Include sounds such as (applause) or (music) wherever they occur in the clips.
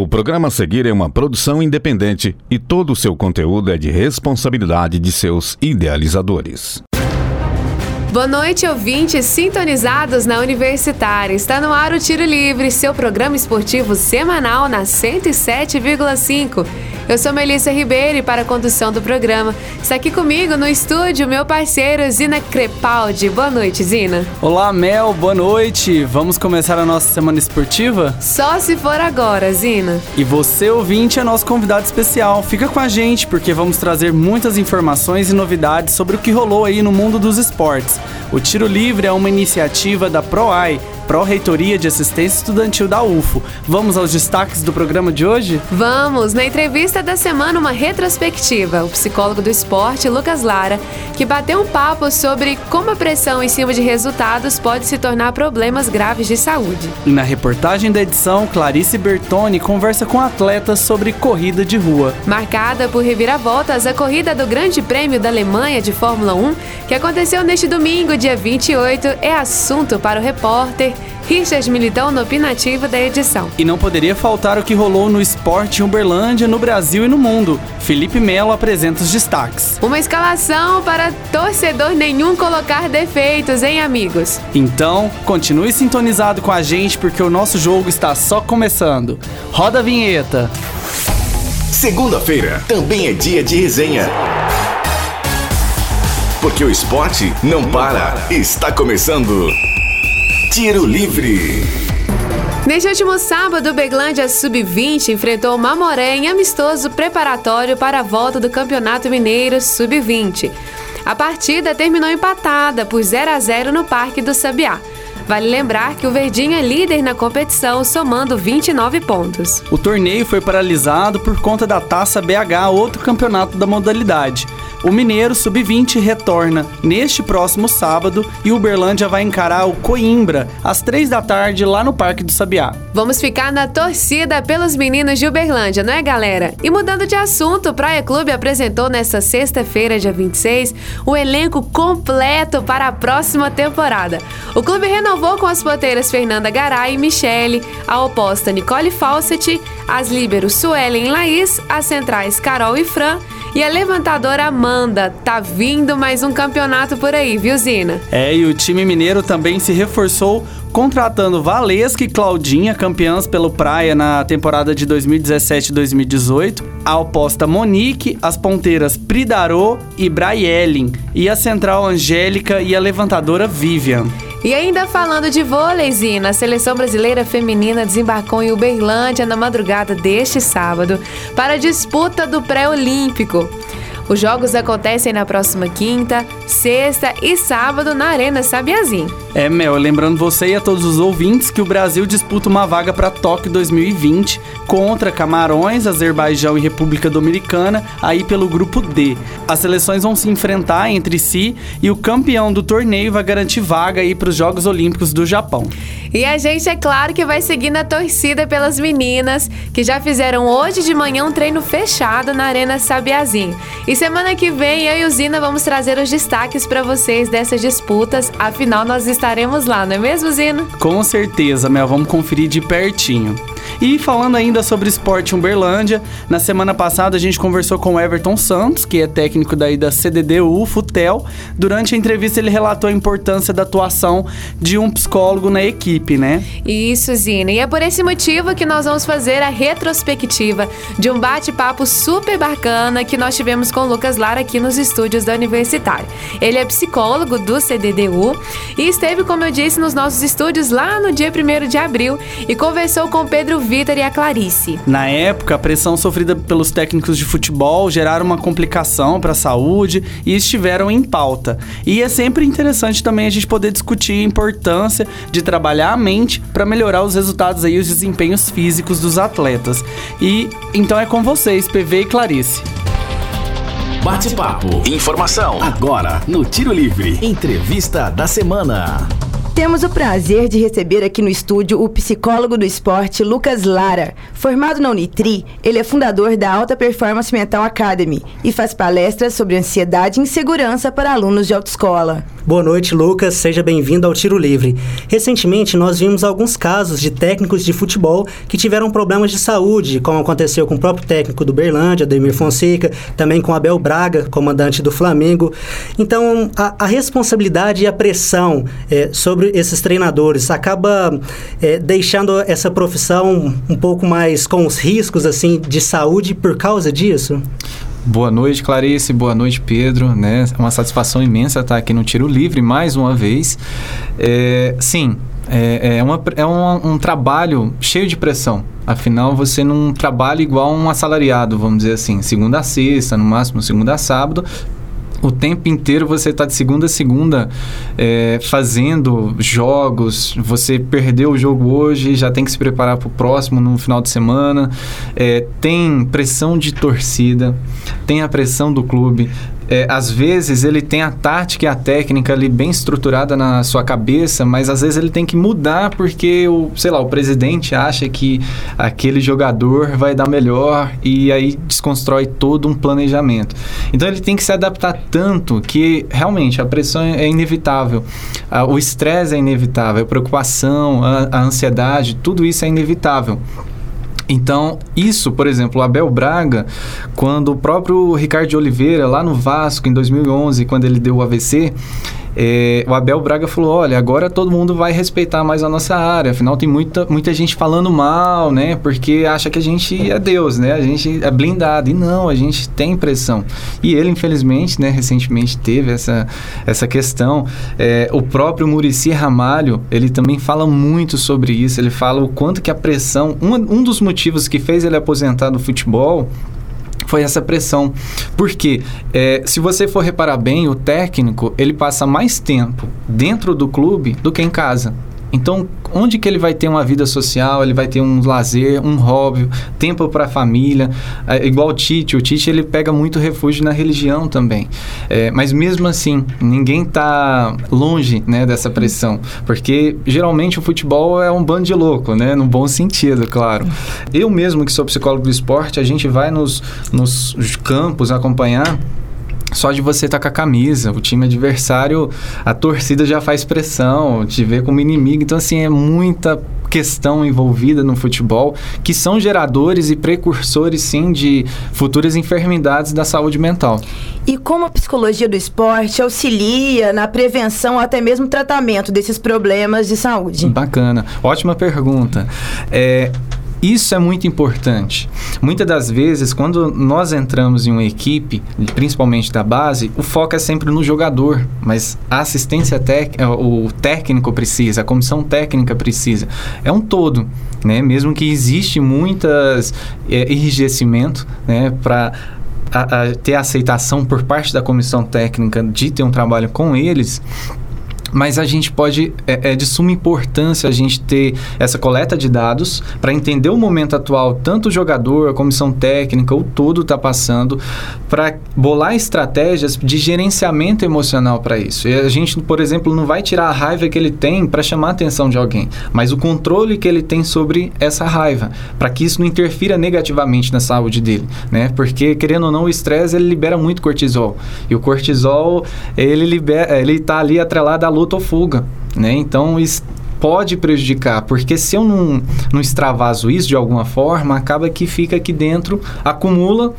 O programa a seguir é uma produção independente e todo o seu conteúdo é de responsabilidade de seus idealizadores. Boa noite, ouvintes sintonizados na Universitária. Está no ar o Tiro Livre, seu programa esportivo semanal na 107,5. Eu sou Melissa Ribeiro e para a condução do programa está aqui comigo no estúdio meu parceiro Zina Crepaldi. Boa noite, Zina. Olá, Mel, boa noite. Vamos começar a nossa semana esportiva? Só se for agora, Zina. E você, ouvinte, é nosso convidado especial. Fica com a gente porque vamos trazer muitas informações e novidades sobre o que rolou aí no mundo dos esportes. O Tiro Livre é uma iniciativa da PROAI Pró-Reitoria de Assistência Estudantil da UFO. Vamos aos destaques do programa de hoje? Vamos! Na entrevista da semana, uma retrospectiva. O psicólogo do esporte, Lucas Lara, que bateu um papo sobre como a pressão em cima de resultados pode se tornar problemas graves de saúde. E na reportagem da edição, Clarice Bertoni conversa com atletas sobre corrida de rua. Marcada por reviravoltas, a corrida do Grande Prêmio da Alemanha de Fórmula 1, que aconteceu neste domingo, dia 28, é assunto para o repórter Richard Militão no opinativo da edição. E não poderia faltar o que rolou no esporte em Uberlândia, no Brasil e no mundo. Felipe Melo apresenta os destaques. Uma escalação para torcedor nenhum colocar defeitos, hein, amigos? Então, continue sintonizado com a gente porque o nosso jogo está só começando. Roda a vinheta. Segunda-feira também é dia de resenha. Porque o esporte não para. Está começando. Tiro Livre. Neste último sábado, o Beglândia Sub-20 enfrentou o Mamoré em amistoso preparatório para a volta do Campeonato Mineiro Sub-20. A partida terminou empatada por 0 a 0 no Parque do Sabiá. Vale lembrar que o Verdinho é líder na competição, somando 29 pontos. O torneio foi paralisado por conta da Taça BH, outro campeonato da modalidade. O Mineiro Sub-20 retorna neste próximo sábado e Uberlândia vai encarar o Coimbra às três da tarde lá no Parque do Sabiá. Vamos ficar na torcida pelos meninos de Uberlândia, não é, galera? E mudando de assunto, o Praia Clube apresentou nesta sexta-feira, dia 26, o elenco completo para a próxima temporada. O clube renovou com as poteiras Fernanda Garay e Michele, a oposta Nicole Fawcett, as líberos Suelen e Laís, as centrais Carol e Fran e a levantadora Amanda, tá vindo mais um campeonato por aí, viu, Zina? É, e o time mineiro também se reforçou contratando Valesca e Claudinha, campeãs pelo Praia na temporada de 2017-2018, a oposta Monique, as ponteiras Pridarô e Braiellen, e a central Angélica e a levantadora Vivian. E ainda falando de vôlei, Zina, a seleção brasileira feminina desembarcou em Uberlândia na madrugada deste sábado para a disputa do pré-olímpico. Os jogos acontecem na próxima quinta, sexta e sábado na Arena Sabiazim. É, Mel, lembrando você e a todos os ouvintes que o Brasil disputa uma vaga para Tóquio 2020 contra Camarões, Azerbaijão e República Dominicana, aí pelo grupo D. As seleções vão se enfrentar entre si e o campeão do torneio vai garantir vaga aí para os Jogos Olímpicos do Japão. E a gente, é claro, que vai seguindo a torcida pelas meninas que já fizeram hoje de manhã um treino fechado na Arena Sabiazim. E semana que vem eu e o Zina vamos trazer os destaques para vocês dessas disputas, afinal nós estaremos lá, não é mesmo, Zina? Com certeza, Mel, vamos conferir de pertinho. E falando ainda sobre esporte Uberlândia, na semana passada a gente conversou com o Everton Santos, que é técnico daí da CDDU, Futel. Durante a entrevista ele relatou a importância da atuação de um psicólogo na equipe, né? Isso, Zina. E é por esse motivo que nós vamos fazer a retrospectiva de um bate-papo super bacana que nós tivemos com o Lucas Lara aqui nos estúdios da Universitária. Ele é psicólogo do CDDU e esteve, como eu disse, nos nossos estúdios lá no dia 1 de abril e conversou com Pedro Vitor e a Clarice. Na época, a pressão sofrida pelos técnicos de futebol geraram uma complicação para a saúde e estiveram em pauta. E é sempre interessante também a gente poder discutir a importância de trabalhar a mente para melhorar os resultados aí, os desempenhos físicos dos atletas. E então é com vocês, PV e Clarice. Bate-papo. Informação. Agora, no Tiro Livre. Entrevista da semana. Temos o prazer de receber aqui no estúdio o psicólogo do esporte Lucas Lara. Formado na Unitri, ele é fundador da Alta Performance Mental Academy e faz palestras sobre ansiedade e insegurança para alunos de autoescola. Boa noite, Lucas. Seja bem-vindo ao Tiro Livre. Recentemente, nós vimos alguns casos de técnicos de futebol que tiveram problemas de saúde, como aconteceu com o próprio técnico do Berlândia, Ademir Fonseca, também com Abel Braga, comandante do Flamengo. Então, a, a responsabilidade e a pressão é, sobre esses treinadores acaba é, deixando essa profissão um pouco mais com os riscos assim de saúde por causa disso? Boa noite, Clarice. Boa noite, Pedro. Né? É uma satisfação imensa estar aqui no Tiro Livre mais uma vez. É, sim, é, é, uma, é um, um, trabalho cheio de pressão. Afinal, você não trabalha igual um assalariado, vamos dizer assim, segunda a sexta, no máximo segunda a sábado, o tempo inteiro você está de segunda a segunda é, fazendo jogos. Você perdeu o jogo hoje, já tem que se preparar para o próximo no final de semana. É, tem pressão de torcida, tem a pressão do clube, é, às vezes ele tem a tática e a técnica ali bem estruturada na sua cabeça, mas às vezes ele tem que mudar porque o, sei lá, o presidente acha que aquele jogador vai dar melhor e aí desconstrói todo um planejamento. Então ele tem que se adaptar tanto que realmente a pressão é inevitável, o estresse é inevitável, a preocupação, a, a ansiedade, tudo isso é inevitável. Então, isso, por exemplo, o Abel Braga, quando o próprio Ricardo Oliveira, lá no Vasco, em 2011, quando ele deu o AVC, é, o Abel Braga falou: olha, agora todo mundo vai respeitar mais a nossa área. Afinal, tem muita, muita gente falando mal, né? Porque acha que a gente é Deus, né? A gente é blindado. E não, a gente tem pressão. E ele, infelizmente, né, recentemente teve essa, essa questão. É, o próprio Murici Ramalho, ele também fala muito sobre isso. Ele fala o quanto que a pressão. Um, um dos motivos que fez ele aposentar do futebol foi essa pressão. Porque é, se você for reparar bem, o técnico ele passa mais tempo dentro do clube do que em casa. Então, onde que ele vai ter uma vida social, ele vai ter um lazer, um hobby, tempo para a família, é, igual o Tite. O Tite ele pega muito refúgio na religião também. É, mas mesmo assim, ninguém está longe né, dessa pressão, porque geralmente o futebol é um bando de louco, né, no bom sentido, claro. Eu mesmo que sou psicólogo do esporte, a gente vai nos, nos campos acompanhar só de você estar tá com a camisa, o time adversário, a torcida já faz pressão, te vê como inimigo. Então, assim, é muita questão envolvida no futebol que são geradores e precursores, sim, de futuras enfermidades da saúde mental. E como a psicologia do esporte auxilia na prevenção até mesmo tratamento desses problemas de saúde? Bacana. Ótima pergunta. É, isso é muito importante. Muitas das vezes, quando nós entramos em uma equipe, principalmente da base, o foco é sempre no jogador, mas a assistência técnica, o técnico precisa, a comissão técnica precisa. É um todo, né? Mesmo que existe muitas é, enrijecimento, né, para ter aceitação por parte da comissão técnica de ter um trabalho com eles, mas a gente pode é, é, de suma importância a gente ter essa coleta de dados para entender o momento atual, tanto o jogador, a comissão técnica, o todo está passando, para bolar estratégias de gerenciamento emocional para isso. E a gente, por exemplo, não vai tirar a raiva que ele tem para chamar a atenção de alguém, mas o controle que ele tem sobre essa raiva, para que isso não interfira negativamente na saúde dele, né? Porque querendo ou não, o estresse ele libera muito cortisol e o cortisol ele libera, ele está ali atrelado à luta ou fuga, né? Então isso pode prejudicar, porque se eu não, não extravaso isso de alguma forma, acaba que fica aqui dentro, acumula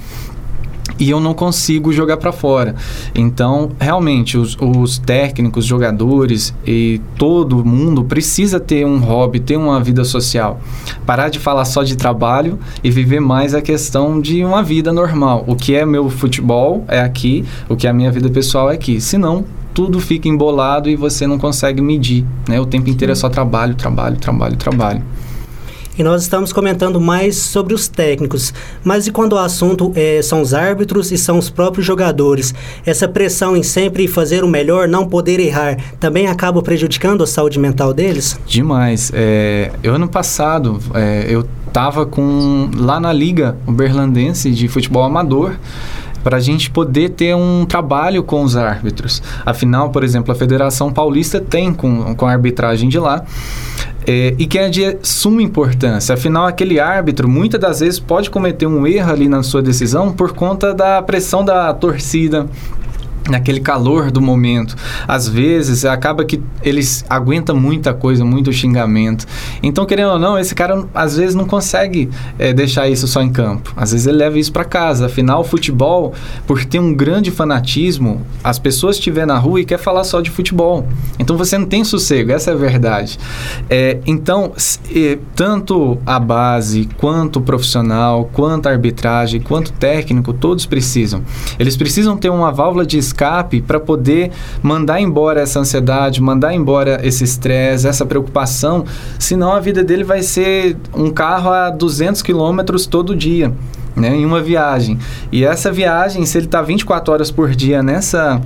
e eu não consigo jogar para fora. Então, realmente, os, os, técnicos, jogadores e todo mundo precisa ter um hobby, ter uma vida social. Parar de falar só de trabalho e viver mais a questão de uma vida normal. O que é meu futebol é aqui, o que é a minha vida pessoal é aqui. Senão, tudo fica embolado e você não consegue medir, né? O tempo inteiro é só trabalho, trabalho, trabalho, trabalho. E nós estamos comentando mais sobre os técnicos, mas e quando o assunto é, são os árbitros e são os próprios jogadores? Essa pressão em sempre fazer o melhor, não poder errar, também acaba prejudicando a saúde mental deles? Demais. É, eu ano passado, é, eu estava com lá na liga uberlandense de futebol amador para a gente poder ter um trabalho com os árbitros. Afinal, por exemplo, a Federação Paulista tem com, com a arbitragem de lá. É, e que é de suma importância. Afinal, aquele árbitro muitas das vezes pode cometer um erro ali na sua decisão por conta da pressão da torcida, naquele calor do momento. Às vezes acaba que eles aguentam muita coisa, muito xingamento. Então, querendo ou não, esse cara às vezes não consegue é, deixar isso só em campo. Às vezes ele leva isso para casa. Afinal, o futebol, por ter um grande fanatismo, as pessoas estiver na rua e quer falar só de futebol. Então você não tem sossego, essa é a verdade. É, então, se, tanto a base, quanto o profissional, quanto a arbitragem, quanto o técnico, todos precisam. Eles precisam ter uma válvula de escape para poder mandar embora essa ansiedade, mandar embora esse estresse, essa preocupação, senão a vida dele vai ser um carro a 200 quilômetros todo dia. Né, em uma viagem. E essa viagem, se ele está 24 horas por dia nessa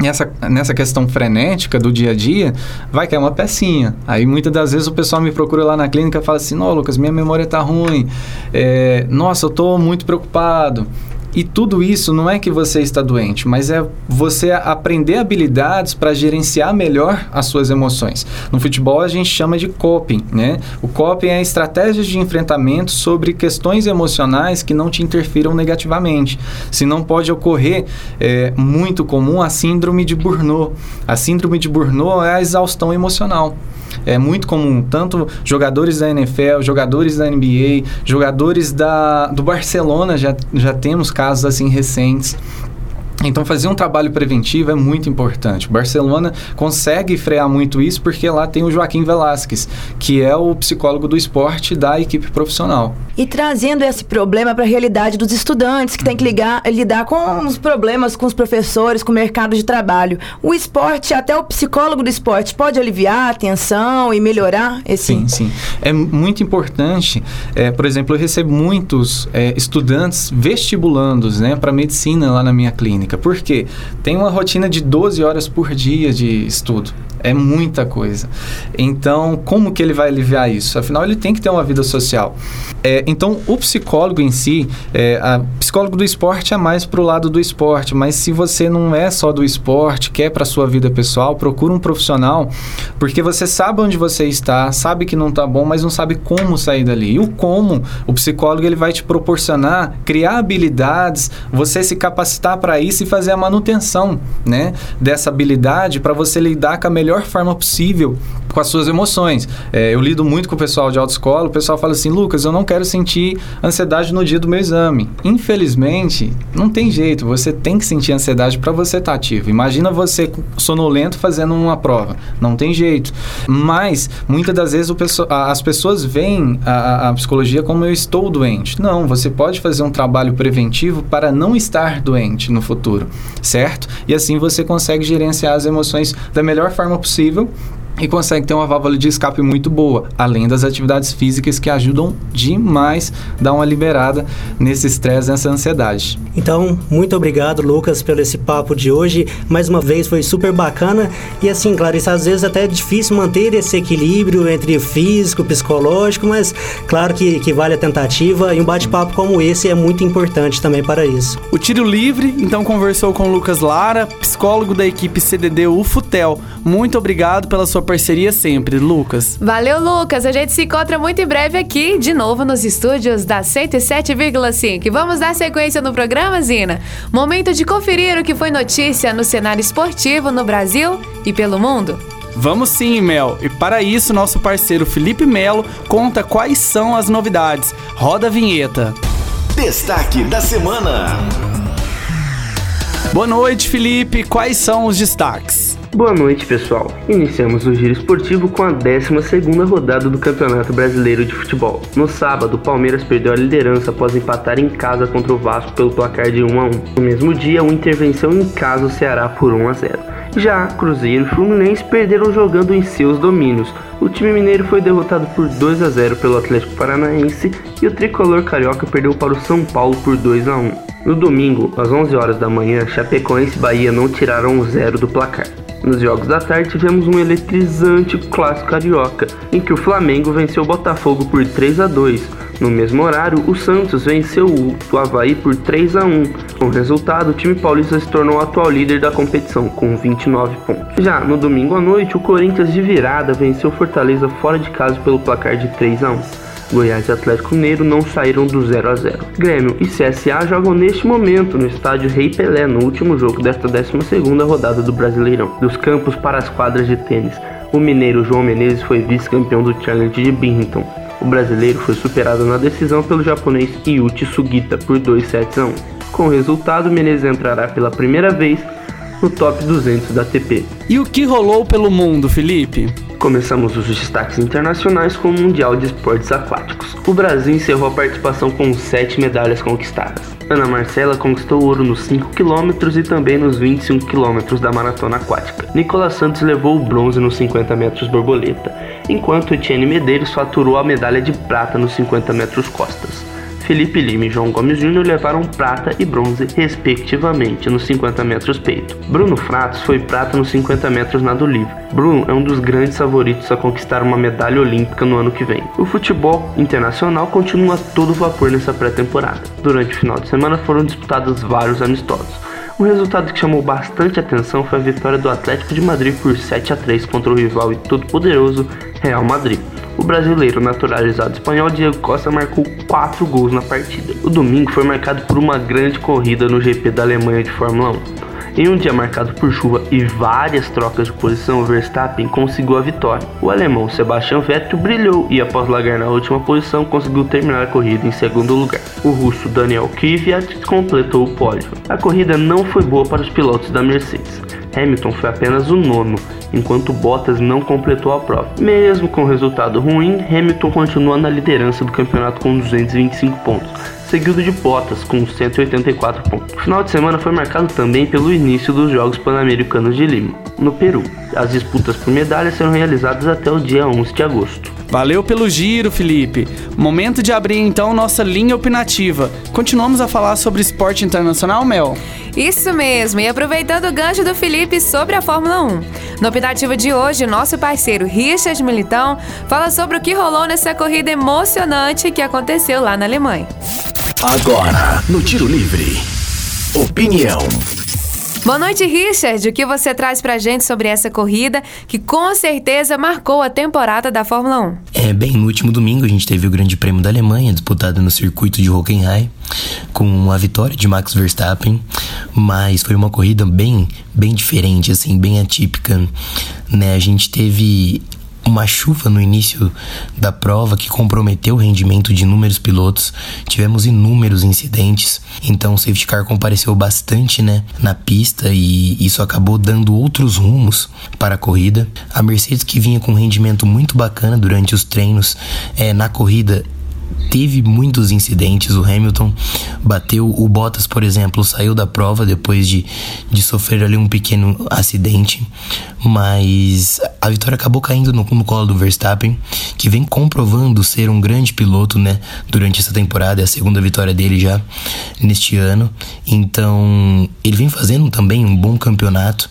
nessa, nessa questão frenética do dia a dia, vai cair uma pecinha. Aí muitas das vezes o pessoal me procura lá na clínica e fala assim: Não, Lucas, minha memória está ruim. É, Nossa, eu estou muito preocupado. E tudo isso não é que você está doente, mas é você aprender habilidades para gerenciar melhor as suas emoções. No futebol a gente chama de coping, né? O coping é estratégias de enfrentamento sobre questões emocionais que não te interfiram negativamente. Se não pode ocorrer, é muito comum a síndrome de Burnout. A síndrome de Burnout é a exaustão emocional. É muito comum, tanto jogadores da NFL, jogadores da NBA, jogadores da, do Barcelona, já, já temos casos assim recentes. Então, fazer um trabalho preventivo é muito importante. O Barcelona consegue frear muito isso porque lá tem o Joaquim Velasquez, que é o psicólogo do esporte da equipe profissional. E trazendo esse problema para a realidade dos estudantes que tem que ligar, lidar com os problemas com os professores, com o mercado de trabalho. O esporte, até o psicólogo do esporte, pode aliviar a tensão e melhorar esse. Sim, sim. É muito importante. É, por exemplo, eu recebo muitos é, estudantes vestibulandos né, para medicina lá na minha clínica técnica. Por quê? Tem uma rotina de 12 horas por dia de estudo. É muita coisa. Então, como que ele vai aliviar isso? Afinal, ele tem que ter uma vida social. É, então, o psicólogo em si, é, a psicólogo do esporte é mais para o lado do esporte, mas se você não é só do esporte, quer para sua vida pessoal, procura um profissional, porque você sabe onde você está, sabe que não está bom, mas não sabe como sair dali. E o como, o psicólogo ele vai te proporcionar criar habilidades, você se capacitar para isso e fazer a manutenção, né, dessa habilidade para você lidar com a melhor forma possível com as suas emoções. É, eu lido muito com o pessoal de autoescola, o pessoal fala assim, Lucas, eu não quero sentir ansiedade no dia do meu exame. Infelizmente, não tem jeito, você tem que sentir ansiedade para você estar tá ativo. Imagina você sonolento fazendo uma prova, não tem jeito. Mas, muitas das vezes as pessoas veem a, a psicologia como eu estou doente. Não, você pode fazer um trabalho preventivo para não estar doente no futuro, certo? E assim você consegue gerenciar as emoções da melhor forma possível e consegue ter uma válvula de escape muito boa, além das atividades físicas que ajudam demais a dar uma liberada nesse estresse, nessa ansiedade. Então, muito obrigado, Lucas, pelo esse papo de hoje. Mais uma vez foi super bacana e assim, Clarice, às vezes até é difícil manter esse equilíbrio entre físico, psicológico, mas claro que, que vale a tentativa e um bate-papo como esse é muito importante também para isso. O Tiro Livre, então, conversou com o Lucas Lara, psicólogo da equipe CDD UFUTEL. Muito obrigado pela sua parceria sempre, Lucas. Valeu, Lucas. A gente se encontra muito em breve aqui, de novo nos estúdios da 107,5. Vamos dar sequência no programa, Zina? Momento de conferir o que foi notícia no cenário esportivo no Brasil e pelo mundo. Vamos sim, Mel. E para isso, nosso parceiro Felipe Melo conta quais são as novidades. Roda a vinheta. Destaque da semana. Boa noite, Felipe. Quais são os destaques? Boa noite, pessoal. Iniciamos o giro esportivo com a 12ª rodada do Campeonato Brasileiro de Futebol. No sábado, o Palmeiras perdeu a liderança após empatar em casa contra o Vasco pelo placar de 1 a 1. No mesmo dia, uma intervenção em casa o Ceará por 1 a 0. Já Cruzeiro e Fluminense perderam jogando em seus domínios. O time mineiro foi derrotado por 2 a 0 pelo Atlético Paranaense e o tricolor carioca perdeu para o São Paulo por 2 a 1. No domingo, às 11 horas da manhã, Chapecoense e Bahia não tiraram o zero do placar. Nos jogos da tarde tivemos um eletrizante clássico carioca, em que o Flamengo venceu o Botafogo por 3 a 2. No mesmo horário, o Santos venceu o Havaí por 3 a 1. Com o resultado, o time paulista se tornou o atual líder da competição, com 29 pontos. Já no domingo à noite, o Corinthians de virada venceu Fortaleza fora de casa pelo placar de 3 a 1. Goiás e Atlético Mineiro não saíram do 0 a 0. Grêmio e CSA jogam neste momento no estádio Rei Pelé no último jogo desta 12ª rodada do Brasileirão. Dos campos para as quadras de tênis, o mineiro João Menezes foi vice-campeão do Challenge de Binghamton. O brasileiro foi superado na decisão pelo japonês Yuki Sugita por 2 sets a 1. Com o resultado, Menezes entrará pela primeira vez no top 200 da ATP. E o que rolou pelo mundo, Felipe? Começamos os destaques internacionais com o Mundial de Esportes Aquáticos. O Brasil encerrou a participação com 7 medalhas conquistadas. Ana Marcela conquistou ouro nos 5 km e também nos 25 km da maratona aquática. Nicolas Santos levou o bronze nos 50 metros borboleta, enquanto Etienne Medeiros faturou a medalha de prata nos 50 metros costas. Felipe Lima e João Gomes Júnior levaram prata e bronze, respectivamente, nos 50 metros peito. Bruno Fratos foi prata nos 50 metros nado livre. Bruno é um dos grandes favoritos a conquistar uma medalha olímpica no ano que vem. O futebol internacional continua todo vapor nessa pré-temporada. Durante o final de semana foram disputados vários amistosos. Um resultado que chamou bastante atenção foi a vitória do Atlético de Madrid por 7 a 3 contra o rival e todo-poderoso Real Madrid. O brasileiro naturalizado espanhol Diego Costa marcou 4 gols na partida. O domingo foi marcado por uma grande corrida no GP da Alemanha de Fórmula 1. Em um dia marcado por chuva e várias trocas de posição, Verstappen conseguiu a vitória. O alemão Sebastian Vettel brilhou e, após largar na última posição, conseguiu terminar a corrida em segundo lugar. O russo Daniel Kvyat completou o pódio. A corrida não foi boa para os pilotos da Mercedes. Hamilton foi apenas o nono, enquanto Bottas não completou a prova. Mesmo com o resultado ruim, Hamilton continua na liderança do campeonato com 225 pontos seguido de Bottas com 184 pontos. O final de semana foi marcado também pelo início dos Jogos Pan-Americanos de Lima, no Peru. As disputas por medalhas serão realizadas até o dia 11 de agosto. Valeu pelo giro, Felipe. Momento de abrir então nossa linha opinativa. Continuamos a falar sobre esporte internacional, Mel? Isso mesmo, e aproveitando o gancho do Felipe sobre a Fórmula 1. No opinativo de hoje, nosso parceiro Richard Militão fala sobre o que rolou nessa corrida emocionante que aconteceu lá na Alemanha. Agora, no Tiro Livre. Opinião. Boa noite, Richard. O que você traz pra gente sobre essa corrida que com certeza marcou a temporada da Fórmula 1? É, bem, no último domingo a gente teve o Grande Prêmio da Alemanha, disputado no circuito de Hockenheim, com a vitória de Max Verstappen, mas foi uma corrida bem, bem diferente, assim, bem atípica, né? A gente teve uma chuva no início da prova que comprometeu o rendimento de inúmeros pilotos. Tivemos inúmeros incidentes, então o safety car compareceu bastante, né, na pista e isso acabou dando outros rumos para a corrida. A Mercedes que vinha com um rendimento muito bacana durante os treinos, é, na corrida teve muitos incidentes. O Hamilton bateu o Bottas, por exemplo, saiu da prova depois de, de sofrer ali um pequeno acidente, mas a vitória acabou caindo no, no colo do Verstappen, que vem comprovando ser um grande piloto, né, durante essa temporada, é a segunda vitória dele já neste ano. Então, ele vem fazendo também um bom campeonato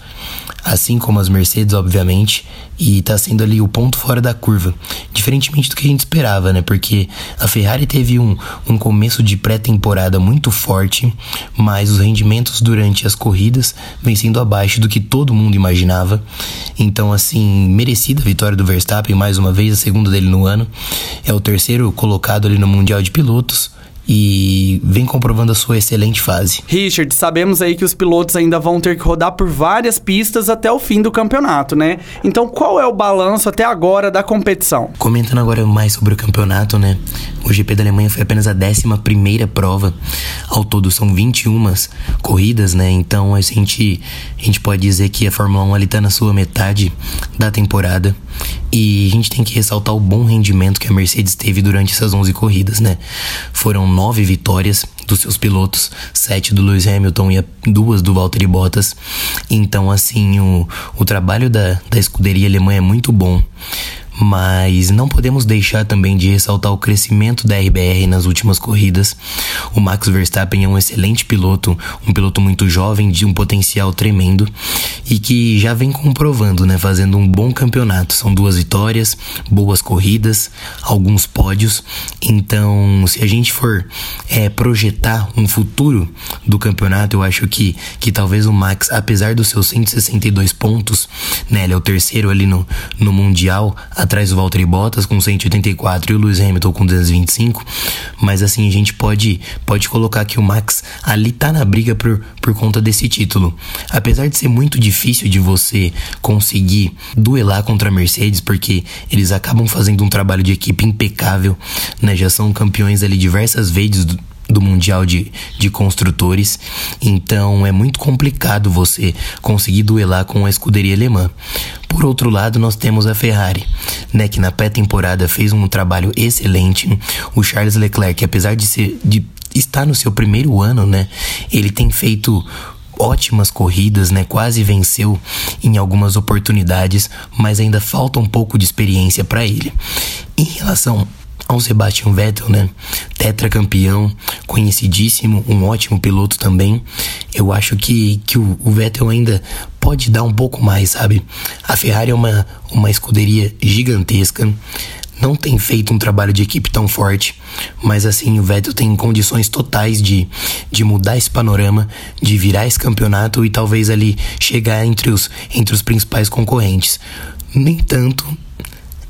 assim como as Mercedes, obviamente, e tá sendo ali o ponto fora da curva, diferentemente do que a gente esperava, né? Porque a Ferrari teve um, um começo de pré-temporada muito forte, mas os rendimentos durante as corridas vem sendo abaixo do que todo mundo imaginava. Então, assim, merecida a vitória do Verstappen, mais uma vez, a segunda dele no ano. É o terceiro colocado ali no Mundial de Pilotos e vem comprovando a sua excelente fase. Richard, sabemos aí que os pilotos ainda vão ter que rodar por várias pistas até o fim do campeonato, né? Então, qual é o balanço até agora da competição? Comentando agora mais sobre o campeonato, né? O GP da Alemanha foi apenas a 11 primeira prova. Ao todo são 21 corridas, né? Então, a gente, a gente pode dizer que a Fórmula 1 ali tá na sua metade da temporada. E a gente tem que ressaltar o bom rendimento que a Mercedes teve durante essas 11 corridas, né? Foram nove vitórias dos seus pilotos, sete do Lewis Hamilton e duas do Valtteri Bottas. Então, assim, o, o trabalho da, da escuderia alemã é muito bom. Mas não podemos deixar também de ressaltar o crescimento da RBR nas últimas corridas. O Max Verstappen é um excelente piloto, um piloto muito jovem, de um potencial tremendo e que já vem comprovando, né, fazendo um bom campeonato. São duas vitórias, boas corridas, alguns pódios. Então, se a gente for é, projetar um futuro do campeonato, eu acho que, que talvez o Max, apesar dos seus 162 pontos, né, ele é o terceiro ali no, no Mundial, atrás do Valtteri Bottas com 184 e o Lewis Hamilton com 225. Mas assim, a gente pode, pode colocar que o Max ali tá na briga por, por conta desse título. Apesar de ser muito difícil de você conseguir duelar contra a Mercedes, porque eles acabam fazendo um trabalho de equipe impecável, né? Já são campeões ali diversas vezes do, Mundial de, de Construtores. Então é muito complicado você conseguir duelar com a escuderia alemã. Por outro lado, nós temos a Ferrari, né, que na pré-temporada fez um trabalho excelente. O Charles Leclerc, apesar de ser de estar no seu primeiro ano, né, ele tem feito ótimas corridas, né? Quase venceu em algumas oportunidades, mas ainda falta um pouco de experiência para ele. Em relação ao Sebastian Vettel, né? Tetracampeão, conhecidíssimo, um ótimo piloto também. Eu acho que, que o, o Vettel ainda pode dar um pouco mais, sabe? A Ferrari é uma, uma escuderia gigantesca não tem feito um trabalho de equipe tão forte, mas assim, o Vettel tem condições totais de, de mudar esse panorama, de virar esse campeonato e talvez ali chegar entre os, entre os principais concorrentes. Nem tanto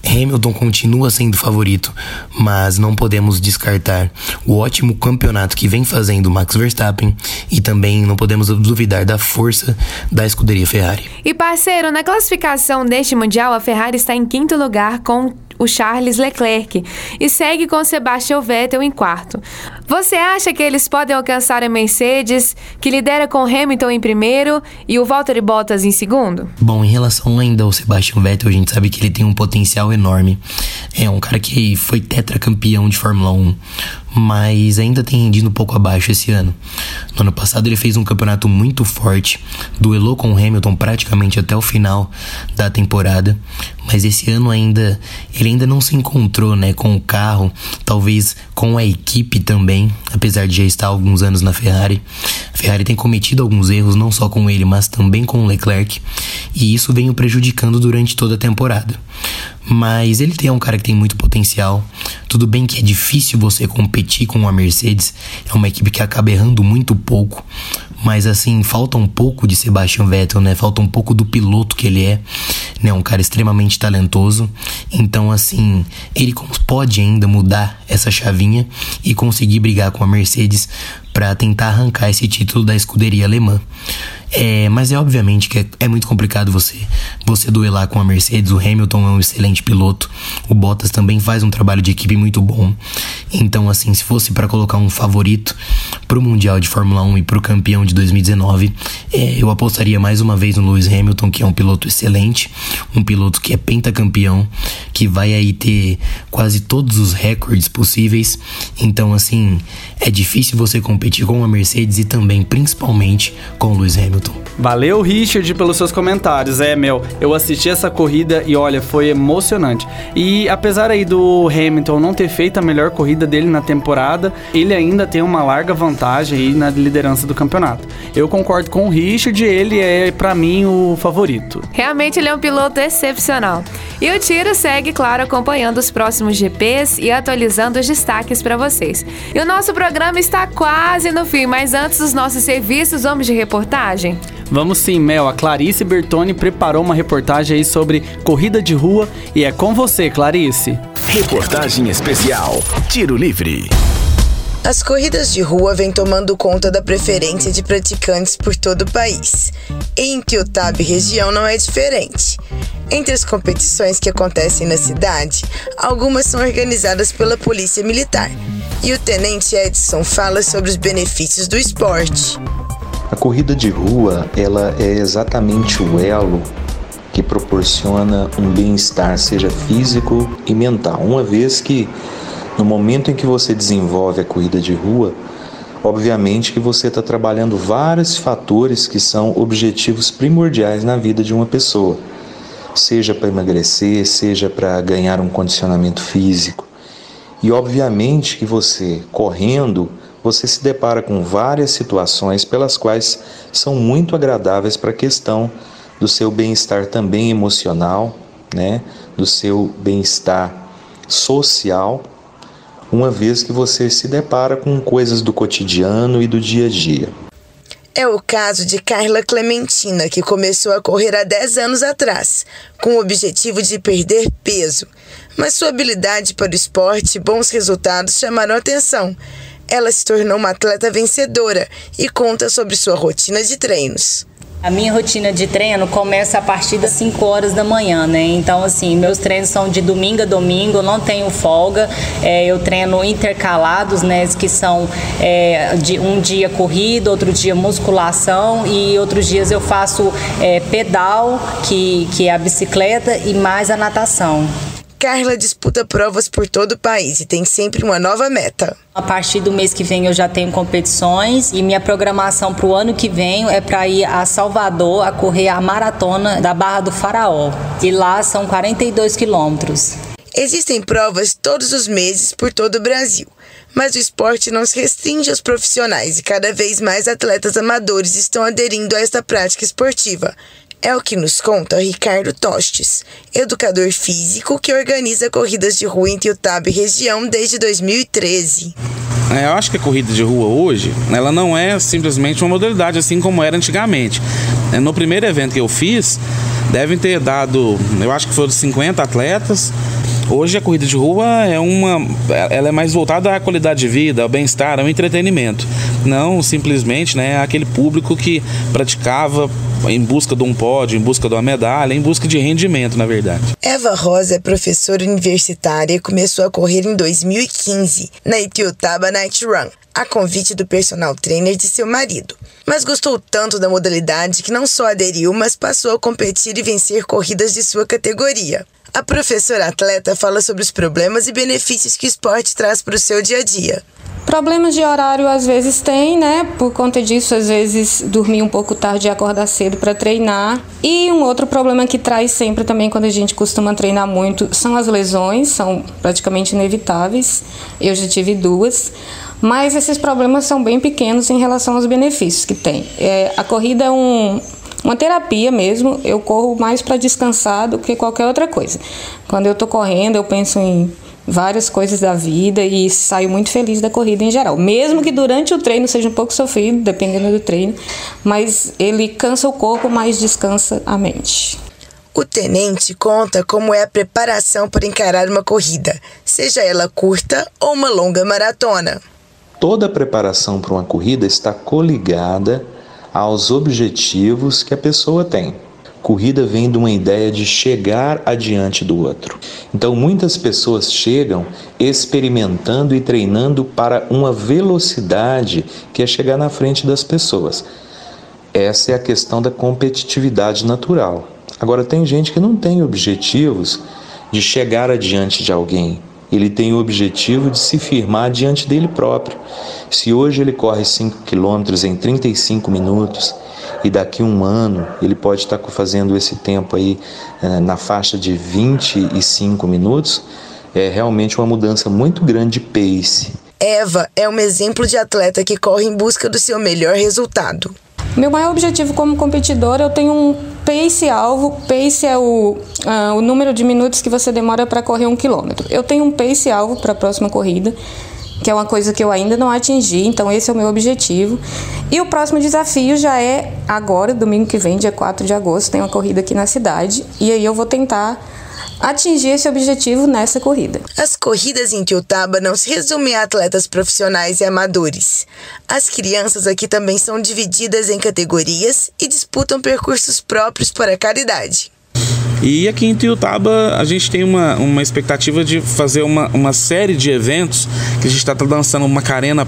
Hamilton continua sendo favorito, mas não podemos descartar o ótimo campeonato que vem fazendo Max Verstappen e também não podemos duvidar da força da escuderia Ferrari. E parceiro, na classificação deste Mundial, a Ferrari está em quinto lugar com o Charles Leclerc e segue com Sebastian Vettel em quarto. Você acha que eles podem alcançar a Mercedes, que lidera com Hamilton em primeiro e o Valtteri Bottas em segundo? Bom, em relação ainda ao Sebastian Vettel, a gente sabe que ele tem um potencial enorme. É um cara que foi tetracampeão de Fórmula 1, mas ainda tem rendido um pouco abaixo esse ano. No ano passado ele fez um campeonato muito forte, duelou com o Hamilton praticamente até o final da temporada, mas esse ano ainda ele ainda não se encontrou, né, com o carro, talvez com a equipe também, apesar de já estar alguns anos na Ferrari. A Ferrari tem cometido alguns erros não só com ele, mas também com o Leclerc, e isso vem o prejudicando durante toda a temporada. Mas ele tem um cara que tem muito potencial. Tudo bem que é difícil você competir com a Mercedes, é uma equipe que acaba errando muito pouco, mas assim, falta um pouco de Sebastian Vettel, né? Falta um pouco do piloto que ele é, né? Um cara extremamente talentoso. Então, assim, ele pode ainda mudar essa chavinha e conseguir brigar com a Mercedes para tentar arrancar esse título da escuderia alemã. É, mas é obviamente que é, é, muito complicado você você duelar com a Mercedes. O Hamilton é um excelente piloto. O Bottas também faz um trabalho de equipe muito bom. Então, assim, se fosse para colocar um favorito pro Mundial de Fórmula 1 e pro campeão de 2019, é, eu apostaria mais uma vez no Lewis Hamilton, que é um piloto excelente, um piloto que é pentacampeão, que vai aí ter quase todos os recordes possíveis. Então, assim, é difícil você competir com a Mercedes e também, principalmente, com o Lewis Hamilton. Valeu, Richard, pelos seus comentários. É, meu, eu assisti essa corrida e olha, foi emocionante. E apesar aí do Hamilton não ter feito a melhor corrida dele na temporada, ele ainda tem uma larga vantagem aí na liderança do campeonato. Eu concordo com o Richard, ele é para mim o favorito. Realmente ele é um piloto excepcional. E o Tiro segue, claro, acompanhando os próximos GPs e atualizando os destaques para vocês. E o nosso programa está quase no fim, mas antes dos nossos serviços, vamos de reportagem? Vamos sim, Mel. A Clarice Bertoni preparou uma reportagem aí sobre corrida de rua e é com você, Clarice. Reportagem especial Tiro Livre. As corridas de rua vêm tomando conta da preferência de praticantes por todo o país. Em Quiotab região não é diferente. Entre as competições que acontecem na cidade, algumas são organizadas pela Polícia Militar. E o Tenente Edson fala sobre os benefícios do esporte. A corrida de rua, ela é exatamente o elo que proporciona um bem-estar, seja físico e mental, uma vez que no momento em que você desenvolve a corrida de rua, obviamente que você está trabalhando vários fatores que são objetivos primordiais na vida de uma pessoa. seja para emagrecer, seja para ganhar um condicionamento físico. E obviamente que você correndo, você se depara com várias situações pelas quais são muito agradáveis para a questão do seu bem-estar também emocional, né? Do seu bem-estar social, uma vez que você se depara com coisas do cotidiano e do dia a dia. É o caso de Carla Clementina, que começou a correr há 10 anos atrás, com o objetivo de perder peso. Mas sua habilidade para o esporte e bons resultados chamaram atenção. Ela se tornou uma atleta vencedora e conta sobre sua rotina de treinos. A minha rotina de treino começa a partir das 5 horas da manhã, né? Então, assim, meus treinos são de domingo a domingo, não tenho folga. É, eu treino intercalados, né? Que são é, de um dia corrida, outro dia musculação e outros dias eu faço é, pedal, que, que é a bicicleta, e mais a natação. Carla disputa provas por todo o país e tem sempre uma nova meta. A partir do mês que vem eu já tenho competições e minha programação para o ano que vem é para ir a Salvador a correr a maratona da Barra do Faraó. E lá são 42 quilômetros. Existem provas todos os meses por todo o Brasil. Mas o esporte não se restringe aos profissionais e cada vez mais atletas amadores estão aderindo a esta prática esportiva. É o que nos conta Ricardo Tostes, educador físico que organiza corridas de rua em Tiltaba e região desde 2013. É, eu acho que a corrida de rua hoje, ela não é simplesmente uma modalidade assim como era antigamente. É, no primeiro evento que eu fiz, devem ter dado, eu acho que foram 50 atletas, Hoje a corrida de rua é uma, ela é mais voltada à qualidade de vida, ao bem-estar, ao entretenimento, não simplesmente, né, aquele público que praticava em busca de um pódio, em busca de uma medalha, em busca de rendimento, na verdade. Eva Rosa é professora universitária e começou a correr em 2015 na Itiutaba Night Run, a convite do personal trainer de seu marido. Mas gostou tanto da modalidade que não só aderiu, mas passou a competir e vencer corridas de sua categoria. A professora atleta fala sobre os problemas e benefícios que o esporte traz para o seu dia a dia. Problemas de horário às vezes tem, né? Por conta disso, às vezes dormir um pouco tarde e acordar cedo para treinar. E um outro problema que traz sempre também quando a gente costuma treinar muito são as lesões, são praticamente inevitáveis. Eu já tive duas. Mas esses problemas são bem pequenos em relação aos benefícios que tem. É, a corrida é um, uma terapia mesmo. Eu corro mais para descansar do que qualquer outra coisa. Quando eu estou correndo, eu penso em várias coisas da vida e saio muito feliz da corrida em geral. Mesmo que durante o treino seja um pouco sofrido, dependendo do treino, mas ele cansa o corpo, mas descansa a mente. O tenente conta como é a preparação para encarar uma corrida, seja ela curta ou uma longa maratona. Toda a preparação para uma corrida está coligada aos objetivos que a pessoa tem. Corrida vem de uma ideia de chegar adiante do outro. Então, muitas pessoas chegam experimentando e treinando para uma velocidade que é chegar na frente das pessoas. Essa é a questão da competitividade natural. Agora, tem gente que não tem objetivos de chegar adiante de alguém, ele tem o objetivo de se firmar diante dele próprio. Se hoje ele corre 5 quilômetros em 35 minutos e daqui a um ano ele pode estar fazendo esse tempo aí eh, na faixa de 25 minutos, é realmente uma mudança muito grande de pace. Eva é um exemplo de atleta que corre em busca do seu melhor resultado. Meu maior objetivo como competidor, eu tenho um pace alvo. Pace é o, uh, o número de minutos que você demora para correr um quilômetro. Eu tenho um pace alvo para a próxima corrida, que é uma coisa que eu ainda não atingi, então esse é o meu objetivo. E o próximo desafio já é agora, domingo que vem, dia 4 de agosto, tem uma corrida aqui na cidade, e aí eu vou tentar atingir esse objetivo nessa corrida. As corridas em Tiltaba não se resumem a atletas profissionais e amadores. As crianças aqui também são divididas em categorias e disputam percursos próprios para a caridade. E aqui em Tiltaba a gente tem uma, uma expectativa de fazer uma, uma série de eventos que a gente está lançando uma carena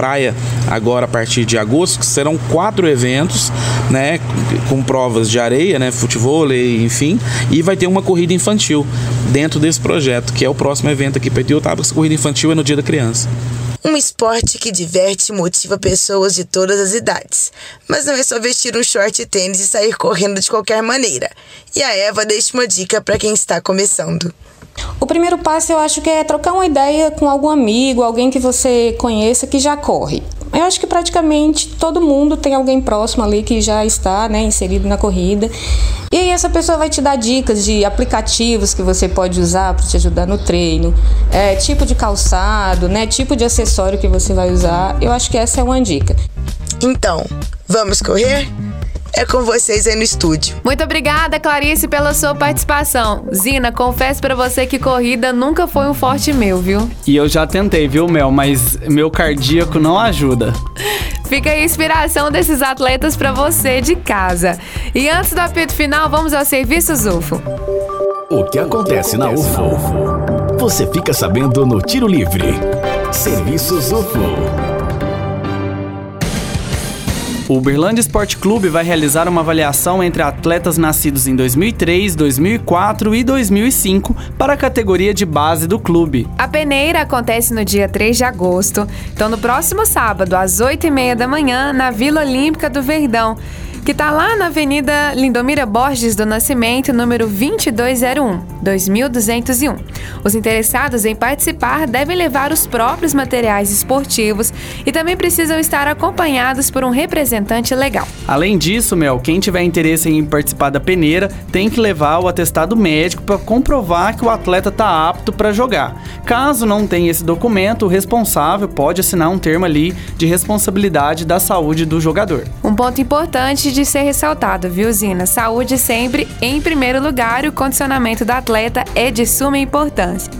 praia agora a partir de agosto, que serão quatro eventos, né, com provas de areia, né, futebol, enfim, e vai ter uma corrida infantil dentro desse projeto, que é o próximo evento aqui para Etiotaba, essa corrida infantil é no Dia da Criança. Um esporte que diverte e motiva pessoas de todas as idades. Mas não é só vestir um short e tênis e sair correndo de qualquer maneira. E a Eva deixa uma dica para quem está começando. O primeiro passo eu acho que é trocar uma ideia com algum amigo, alguém que você conheça que já corre. Eu acho que praticamente todo mundo tem alguém próximo ali que já está né, inserido na corrida. E aí essa pessoa vai te dar dicas de aplicativos que você pode usar para te ajudar no treino, é, tipo de calçado, né, tipo de acessório que você vai usar. Eu acho que essa é uma dica. Então, vamos correr? É com vocês aí no estúdio. Muito obrigada, Clarice, pela sua participação. Zina, confesso para você que corrida nunca foi um forte meu, viu? E eu já tentei, viu, Mel, mas meu cardíaco não ajuda. Fica aí a inspiração desses atletas para você de casa. E antes do apito final, vamos aos serviços UFO. O que acontece na UFO? Você fica sabendo no Tiro Livre. Serviços UFO. O Uberlândia Esporte Clube vai realizar uma avaliação entre atletas nascidos em 2003, 2004 e 2005 para a categoria de base do clube. A peneira acontece no dia 3 de agosto, então no próximo sábado, às 8h30 da manhã, na Vila Olímpica do Verdão que está lá na Avenida Lindomira Borges do Nascimento, número 2201, 2201. Os interessados em participar devem levar os próprios materiais esportivos e também precisam estar acompanhados por um representante legal. Além disso, Mel, quem tiver interesse em participar da peneira tem que levar o atestado médico para comprovar que o atleta está apto para jogar. Caso não tenha esse documento, o responsável pode assinar um termo ali de responsabilidade da saúde do jogador. Um ponto importante de ser ressaltado, viu, Zina? Saúde sempre em primeiro lugar e o condicionamento do atleta é de suma importância.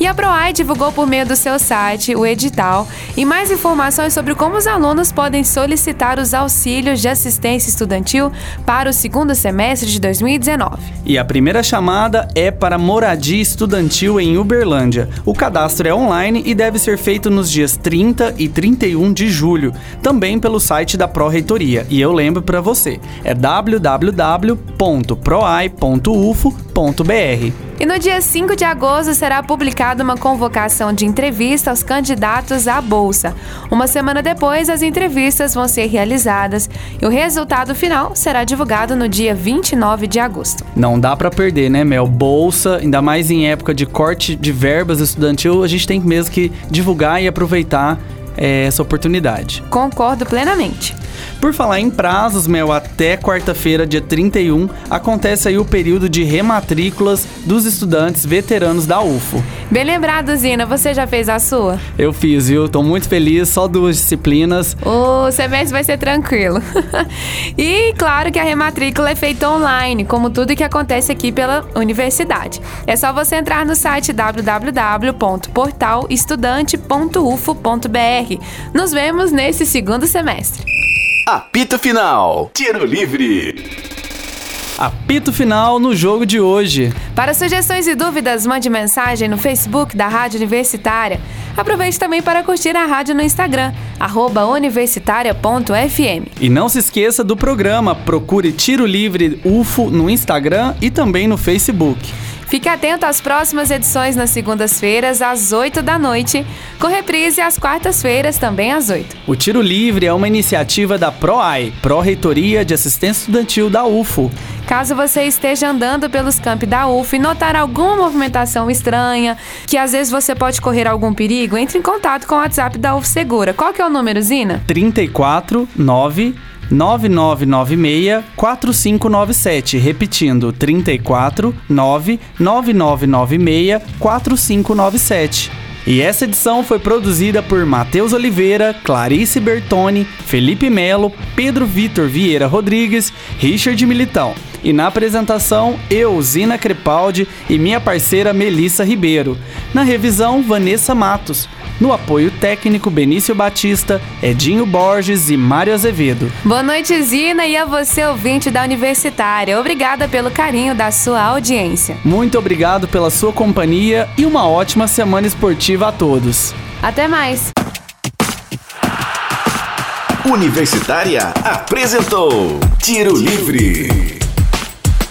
E a PROAI divulgou por meio do seu site o edital e mais informações sobre como os alunos podem solicitar os auxílios de assistência estudantil para o segundo semestre de 2019. E a primeira chamada é para moradia estudantil em Uberlândia. O cadastro é online e deve ser feito nos dias 30 e 31 de julho, também pelo site da Pró-Reitoria. E eu lembro para você, é www.proai.ufo.br. E no dia 5 de agosto será publicada uma convocação de entrevista aos candidatos à Bolsa. Uma semana depois, as entrevistas vão ser realizadas e o resultado final será divulgado no dia 29 de agosto. Não dá para perder, né, Mel? Bolsa, ainda mais em época de corte de verbas estudantil, a gente tem mesmo que divulgar e aproveitar é, essa oportunidade. Concordo plenamente. Por falar em prazos, Mel, até quarta-feira, dia 31, acontece aí o período de rematrículas dos estudantes veteranos da UFO. Bem lembrado, Zina, você já fez a sua? Eu fiz, viu? Tô muito feliz, só duas disciplinas. O semestre vai ser tranquilo. (laughs) e claro que a rematrícula é feita online, como tudo que acontece aqui pela universidade. É só você entrar no site www.portalestudante.ufo.br. Nos vemos nesse segundo semestre. Apito Final. Tiro livre. Apito final no jogo de hoje. Para sugestões e dúvidas, mande mensagem no Facebook da Rádio Universitária. Aproveite também para curtir a rádio no Instagram, universitária.fm. E não se esqueça do programa Procure Tiro Livre UFO no Instagram e também no Facebook. Fique atento às próximas edições nas segundas-feiras, às 8 da noite, com reprise às quartas-feiras, também às 8. O Tiro Livre é uma iniciativa da PROAI, Pró-Reitoria de Assistência Estudantil da UFO. Caso você esteja andando pelos campi da UF e notar alguma movimentação estranha, que às vezes você pode correr algum perigo, entre em contato com o WhatsApp da UF Segura. Qual que é o número, Zina? 34 9 9996 4597, repetindo 34 99996 4597. E essa edição foi produzida por Matheus Oliveira, Clarice Bertoni, Felipe Melo, Pedro Vitor Vieira Rodrigues, Richard Militão. E na apresentação, eu, Zina Crepaldi e minha parceira Melissa Ribeiro. Na revisão, Vanessa Matos. No apoio técnico, Benício Batista, Edinho Borges e Mário Azevedo. Boa noite, Zina, e a você, ouvinte da Universitária. Obrigada pelo carinho da sua audiência. Muito obrigado pela sua companhia e uma ótima semana esportiva a todos. Até mais. Universitária apresentou Tiro Livre.